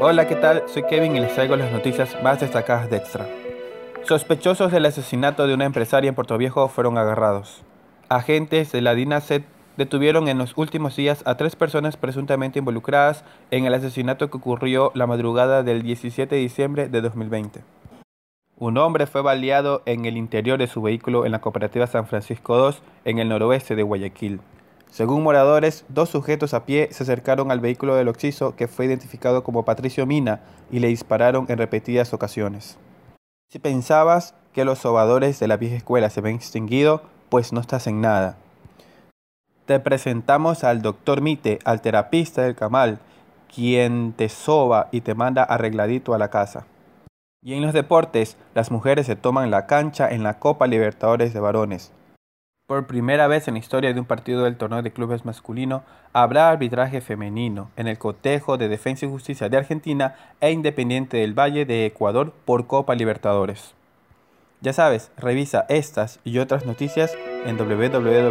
Hola, ¿qué tal? Soy Kevin y les traigo las noticias más destacadas de Extra. Sospechosos del asesinato de una empresaria en Puerto Viejo fueron agarrados. Agentes de la DINASET detuvieron en los últimos días a tres personas presuntamente involucradas en el asesinato que ocurrió la madrugada del 17 de diciembre de 2020. Un hombre fue baleado en el interior de su vehículo en la cooperativa San Francisco II, en el noroeste de Guayaquil. Según moradores, dos sujetos a pie se acercaron al vehículo del occiso que fue identificado como Patricio Mina y le dispararon en repetidas ocasiones. Si pensabas que los sobadores de la vieja escuela se habían extinguido, pues no estás en nada. Te presentamos al doctor Mite, al terapista del Camal, quien te soba y te manda arregladito a la casa. Y en los deportes, las mujeres se toman la cancha en la Copa Libertadores de Varones. Por primera vez en la historia de un partido del torneo de clubes masculino, habrá arbitraje femenino en el cotejo de Defensa y Justicia de Argentina e Independiente del Valle de Ecuador por Copa Libertadores. Ya sabes, revisa estas y otras noticias en www.extra.es.